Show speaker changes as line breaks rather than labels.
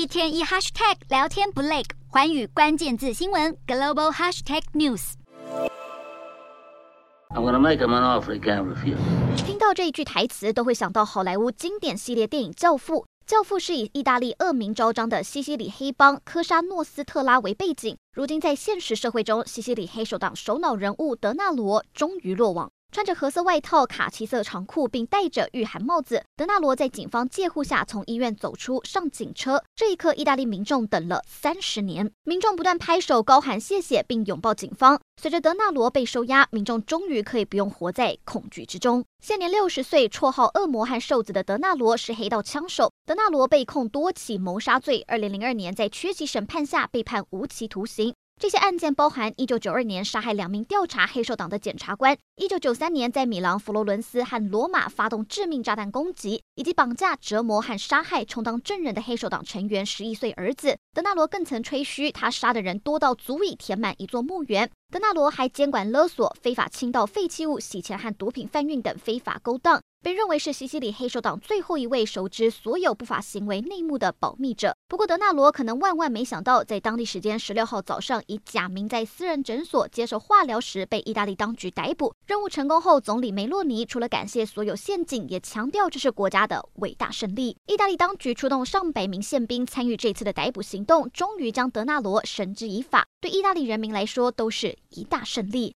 一天一 hashtag 聊天不累，环宇关键字新闻 global hashtag news。
I'm gonna make him an offer he can't refuse.
听到这一句台词，都会想到好莱坞经典系列电影《教父》。《教父》是以意大利恶名昭彰的西西里黑帮科沙诺斯特拉为背景。如今在现实社会中，西西里黑手党首脑人物德纳罗终于落网。穿着褐色外套、卡其色长裤，并戴着御寒帽子，德纳罗在警方戒护下从医院走出，上警车。这一刻，意大利民众等了三十年，民众不断拍手、高喊谢谢，并拥抱警方。随着德纳罗被收押，民众终于可以不用活在恐惧之中。现年六十岁，绰号“恶魔”和“瘦子”的德纳罗是黑道枪手。德纳罗被控多起谋杀罪，二零零二年在缺席审判下被判无期徒刑。这些案件包含1992年杀害两名调查黑手党的检察官，1993年在米兰、佛罗伦斯和罗马发动致命炸弹攻击，以及绑架、折磨和杀害充当证人的黑手党成员十一岁儿子。德纳罗更曾吹嘘他杀的人多到足以填满一座墓园。德纳罗还监管勒索、非法倾倒废弃物、洗钱和毒品贩运等非法勾当。被认为是西西里黑手党最后一位熟知所有不法行为内幕的保密者。不过，德纳罗可能万万没想到，在当地时间十六号早上，以假名在私人诊所接受化疗时被意大利当局逮捕。任务成功后，总理梅洛尼除了感谢所有陷阱，也强调这是国家的伟大胜利。意大利当局出动上百名宪兵参与这次的逮捕行动，终于将德纳罗绳之以法。对意大利人民来说，都是一大胜利。